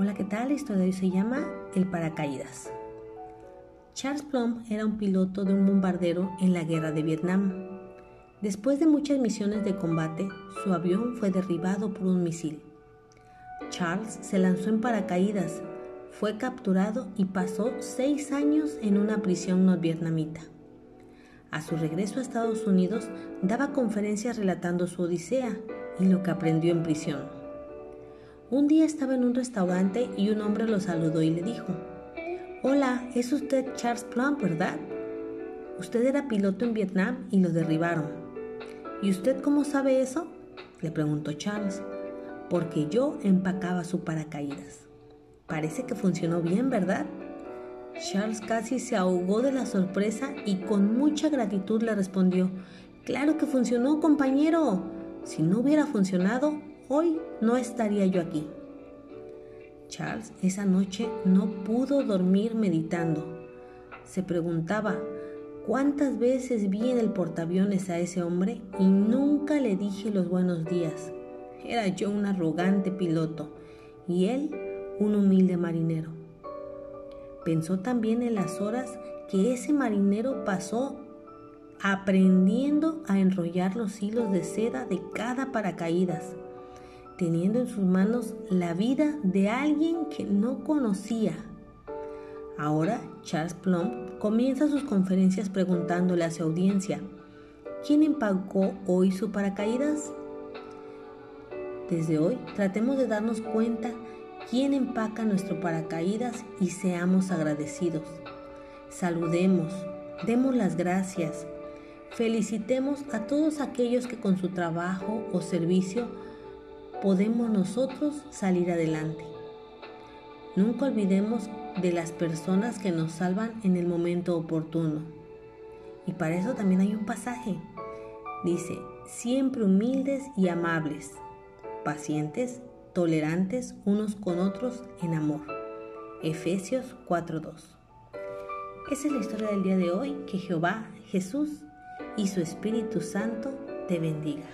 Hola, ¿qué tal? La historia de hoy se llama El paracaídas. Charles Plum era un piloto de un bombardero en la guerra de Vietnam. Después de muchas misiones de combate, su avión fue derribado por un misil. Charles se lanzó en paracaídas, fue capturado y pasó seis años en una prisión norvietnamita. A su regreso a Estados Unidos, daba conferencias relatando su odisea y lo que aprendió en prisión. Un día estaba en un restaurante y un hombre lo saludó y le dijo, Hola, es usted Charles Plum, ¿verdad? Usted era piloto en Vietnam y lo derribaron. ¿Y usted cómo sabe eso? le preguntó Charles. Porque yo empacaba su paracaídas. Parece que funcionó bien, ¿verdad? Charles casi se ahogó de la sorpresa y con mucha gratitud le respondió, Claro que funcionó, compañero. Si no hubiera funcionado, hoy no estaría yo aquí. Charles esa noche no pudo dormir meditando. Se preguntaba, ¿cuántas veces vi en el portaaviones a ese hombre y nunca le dije los buenos días? Era yo un arrogante piloto y él un humilde marinero. Pensó también en las horas que ese marinero pasó aprendiendo a enrollar los hilos de seda de cada paracaídas teniendo en sus manos la vida de alguien que no conocía. Ahora Charles Plum comienza sus conferencias preguntándole a su audiencia, ¿quién empacó hoy su paracaídas? Desde hoy tratemos de darnos cuenta quién empaca nuestro paracaídas y seamos agradecidos. Saludemos, demos las gracias, felicitemos a todos aquellos que con su trabajo o servicio podemos nosotros salir adelante. Nunca olvidemos de las personas que nos salvan en el momento oportuno. Y para eso también hay un pasaje. Dice, siempre humildes y amables, pacientes, tolerantes unos con otros en amor. Efesios 4:2. Esa es la historia del día de hoy. Que Jehová, Jesús y su Espíritu Santo te bendiga.